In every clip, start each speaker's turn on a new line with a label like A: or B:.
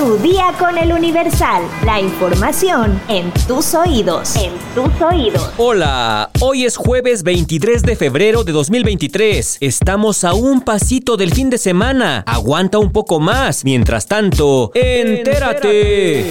A: Tu día con el Universal. La información en tus oídos. En tus oídos.
B: Hola, hoy es jueves 23 de febrero de 2023. Estamos a un pasito del fin de semana. Aguanta un poco más. Mientras tanto, entérate.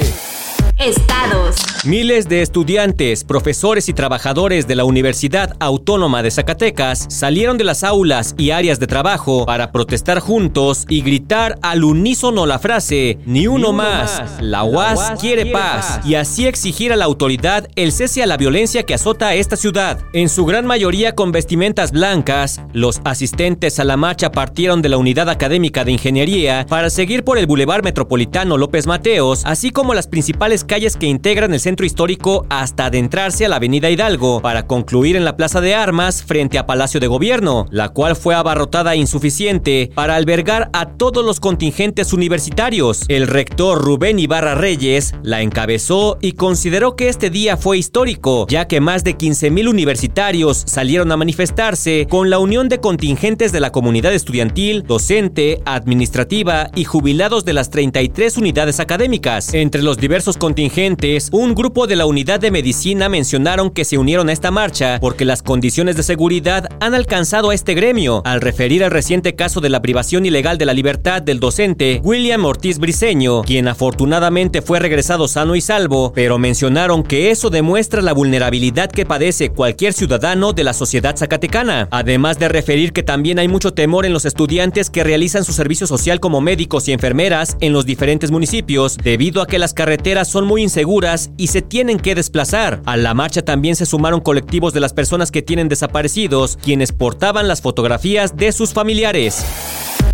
A: Estados.
B: Miles de estudiantes, profesores y trabajadores de la Universidad Autónoma de Zacatecas salieron de las aulas y áreas de trabajo para protestar juntos y gritar al unísono la frase Ni uno, más. La UAS, quiere, paz. y así exigir a la autoridad el cese a la violencia que azota a esta ciudad. En su gran mayoría con vestimentas blancas, los asistentes a la marcha partieron de la Unidad Académica de Ingeniería para seguir por el Boulevard Metropolitano López Mateos, así como las principales calles que integran el centro histórico hasta adentrarse a la avenida Hidalgo para concluir en la Plaza de Armas frente a Palacio de Gobierno, la cual fue abarrotada insuficiente para albergar a todos los contingentes universitarios. El rector Rubén Ibarra Reyes la encabezó y consideró que este día fue histórico, ya que más de 15.000 universitarios salieron a manifestarse con la unión de contingentes de la comunidad estudiantil, docente, administrativa y jubilados de las 33 unidades académicas. Entre los diversos contingentes un grupo de la unidad de medicina mencionaron que se unieron a esta marcha porque las condiciones de seguridad han alcanzado a este gremio, al referir al reciente caso de la privación ilegal de la libertad del docente William Ortiz Briceño, quien afortunadamente fue regresado sano y salvo, pero mencionaron que eso demuestra la vulnerabilidad que padece cualquier ciudadano de la sociedad zacatecana, además de referir que también hay mucho temor en los estudiantes que realizan su servicio social como médicos y enfermeras en los diferentes municipios, debido a que las carreteras son muy inseguras y se tienen que desplazar. A la marcha también se sumaron colectivos de las personas que tienen desaparecidos, quienes portaban las fotografías de sus familiares.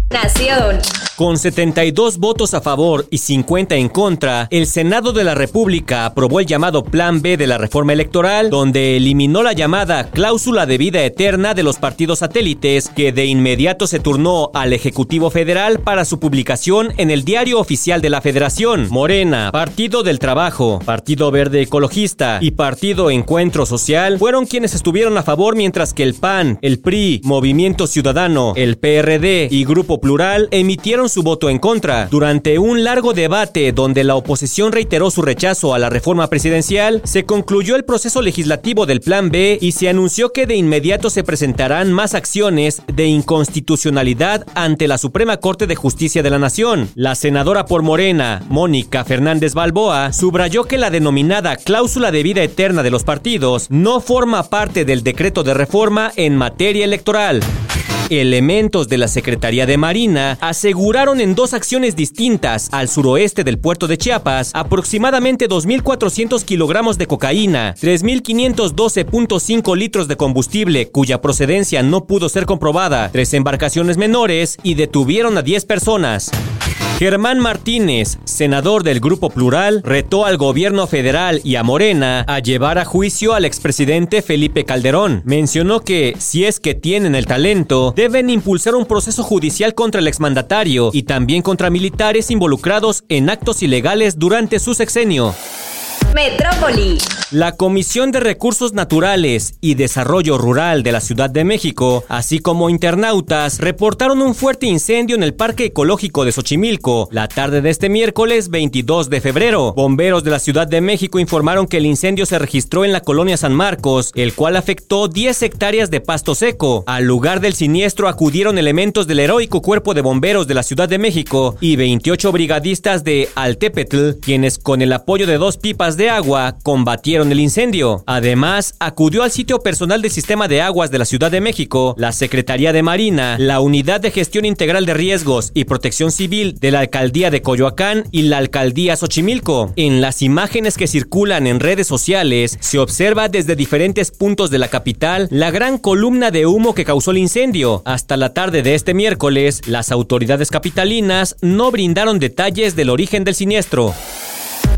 A: Nación.
B: Con 72 votos a favor y 50 en contra, el Senado de la República aprobó el llamado Plan B de la reforma electoral, donde eliminó la llamada cláusula de vida eterna de los partidos satélites, que de inmediato se turnó al Ejecutivo Federal para su publicación en el Diario Oficial de la Federación. Morena, Partido del Trabajo, Partido Verde Ecologista y Partido Encuentro Social fueron quienes estuvieron a favor, mientras que el PAN, el PRI, Movimiento Ciudadano, el PRD y Grupo Plural emitieron su voto en contra. Durante un largo debate donde la oposición reiteró su rechazo a la reforma presidencial, se concluyó el proceso legislativo del Plan B y se anunció que de inmediato se presentarán más acciones de inconstitucionalidad ante la Suprema Corte de Justicia de la Nación. La senadora por Morena, Mónica Fernández Balboa, subrayó que la denominada cláusula de vida eterna de los partidos no forma parte del decreto de reforma en materia electoral. Elementos de la Secretaría de Marina aseguraron en dos acciones distintas al suroeste del puerto de Chiapas aproximadamente 2.400 kilogramos de cocaína, 3.512.5 litros de combustible cuya procedencia no pudo ser comprobada, tres embarcaciones menores y detuvieron a 10 personas. Germán Martínez, senador del Grupo Plural, retó al gobierno federal y a Morena a llevar a juicio al expresidente Felipe Calderón. Mencionó que, si es que tienen el talento, deben impulsar un proceso judicial contra el exmandatario y también contra militares involucrados en actos ilegales durante su sexenio.
A: Metrópoli.
B: La Comisión de Recursos Naturales y Desarrollo Rural de la Ciudad de México, así como internautas, reportaron un fuerte incendio en el Parque Ecológico de Xochimilco la tarde de este miércoles 22 de febrero. Bomberos de la Ciudad de México informaron que el incendio se registró en la colonia San Marcos, el cual afectó 10 hectáreas de pasto seco. Al lugar del siniestro acudieron elementos del heroico Cuerpo de Bomberos de la Ciudad de México y 28 brigadistas de Altepetl, quienes con el apoyo de dos pipas de agua combatieron el incendio. Además, acudió al sitio personal del Sistema de Aguas de la Ciudad de México, la Secretaría de Marina, la Unidad de Gestión Integral de Riesgos y Protección Civil de la Alcaldía de Coyoacán y la Alcaldía Xochimilco. En las imágenes que circulan en redes sociales, se observa desde diferentes puntos de la capital la gran columna de humo que causó el incendio. Hasta la tarde de este miércoles, las autoridades capitalinas no brindaron detalles del origen del siniestro.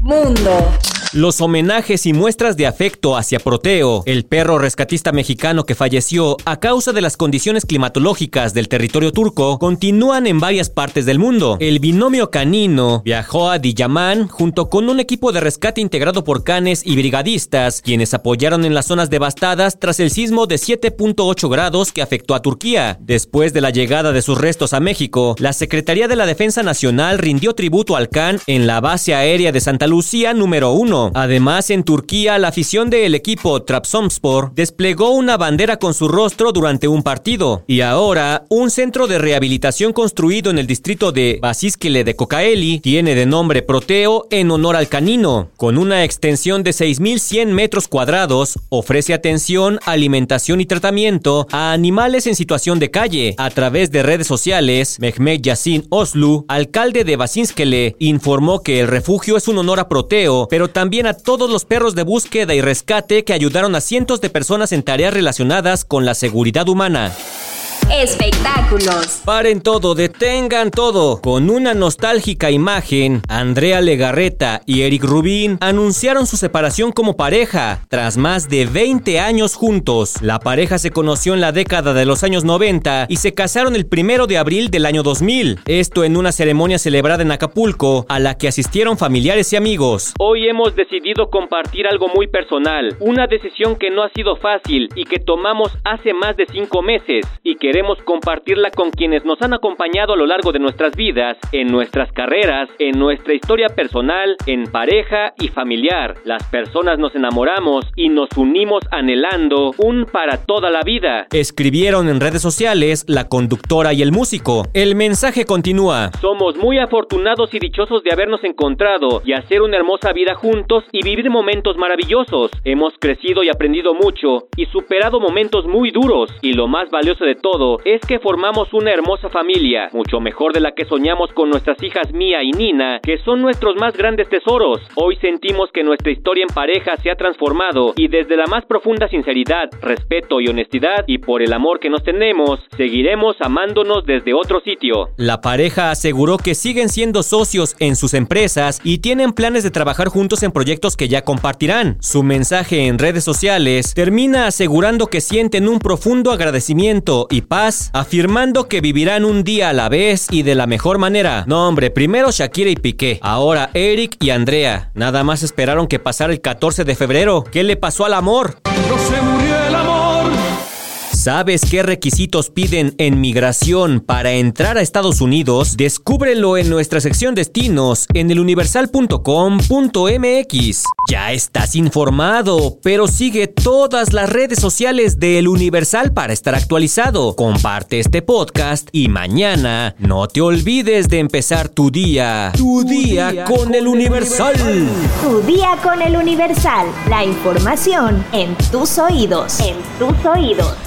A: Mundo.
B: Los homenajes y muestras de afecto hacia Proteo, el perro rescatista mexicano que falleció a causa de las condiciones climatológicas del territorio turco, continúan en varias partes del mundo. El binomio canino viajó a Diyaman junto con un equipo de rescate integrado por canes y brigadistas, quienes apoyaron en las zonas devastadas tras el sismo de 7.8 grados que afectó a Turquía. Después de la llegada de sus restos a México, la Secretaría de la Defensa Nacional rindió tributo al Can en la base aérea de Santa Lucía número 1 Además, en Turquía, la afición del equipo Trabzonspor desplegó una bandera con su rostro durante un partido. Y ahora, un centro de rehabilitación construido en el distrito de Basísquele de Cocaeli tiene de nombre Proteo en honor al canino. Con una extensión de 6.100 metros cuadrados, ofrece atención, alimentación y tratamiento a animales en situación de calle. A través de redes sociales, Mehmet Yassin Oslu, alcalde de Basísquele, informó que el refugio es un honor a Proteo, pero también también a todos los perros de búsqueda y rescate que ayudaron a cientos de personas en tareas relacionadas con la seguridad humana.
A: Espectáculos.
B: Paren todo, detengan todo. Con una nostálgica imagen, Andrea Legarreta y Eric Rubin anunciaron su separación como pareja tras más de 20 años juntos. La pareja se conoció en la década de los años 90 y se casaron el primero de abril del año 2000. Esto en una ceremonia celebrada en Acapulco a la que asistieron familiares y amigos. Hoy hemos decidido compartir algo muy personal, una decisión que no ha sido fácil y que tomamos hace más de 5 meses y queremos queremos compartirla con quienes nos han acompañado a lo largo de nuestras vidas, en nuestras carreras, en nuestra historia personal, en pareja y familiar. Las personas nos enamoramos y nos unimos anhelando un para toda la vida. Escribieron en redes sociales la conductora y el músico. El mensaje continúa. Somos muy afortunados y dichosos de habernos encontrado y hacer una hermosa vida juntos y vivir momentos maravillosos. Hemos crecido y aprendido mucho y superado momentos muy duros y lo más valioso de todo es que formamos una hermosa familia, mucho mejor de la que soñamos con nuestras hijas Mía y Nina, que son nuestros más grandes tesoros. Hoy sentimos que nuestra historia en pareja se ha transformado y desde la más profunda sinceridad, respeto y honestidad y por el amor que nos tenemos, seguiremos amándonos desde otro sitio. La pareja aseguró que siguen siendo socios en sus empresas y tienen planes de trabajar juntos en proyectos que ya compartirán. Su mensaje en redes sociales termina asegurando que sienten un profundo agradecimiento y paz afirmando que vivirán un día a la vez y de la mejor manera. No, hombre, primero Shakira y Piqué, ahora Eric y Andrea. Nada más esperaron que pasara el 14 de febrero. ¿Qué le pasó al amor? ¿Sabes qué requisitos piden en migración para entrar a Estados Unidos? Descúbrelo en nuestra sección destinos en eluniversal.com.mx. Ya estás informado, pero sigue todas las redes sociales de El Universal para estar actualizado. Comparte este podcast y mañana no te olvides de empezar tu día. Tu, día, con, El Universal.
A: Tu día con El Universal. La información en tus oídos. En tus oídos.